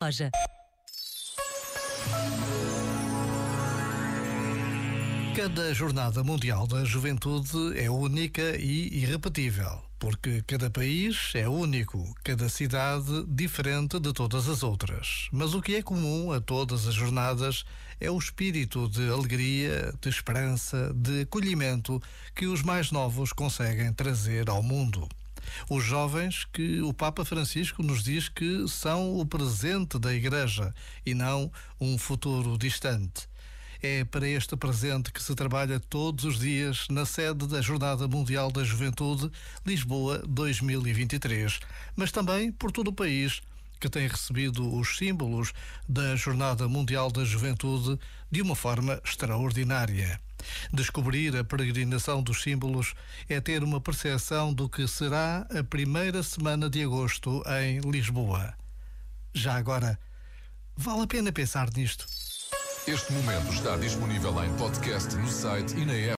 loja. Cada Jornada Mundial da Juventude é única e irrepetível, porque cada país é único, cada cidade diferente de todas as outras. Mas o que é comum a todas as jornadas é o espírito de alegria, de esperança, de acolhimento que os mais novos conseguem trazer ao mundo. Os jovens que o Papa Francisco nos diz que são o presente da Igreja e não um futuro distante. É para este presente que se trabalha todos os dias na sede da Jornada Mundial da Juventude, Lisboa 2023, mas também por todo o país que tem recebido os símbolos da Jornada Mundial da Juventude de uma forma extraordinária. Descobrir a peregrinação dos símbolos é ter uma percepção do que será a primeira semana de agosto em Lisboa. Já agora, vale a pena pensar nisto. Este momento está disponível em podcast no site e na app.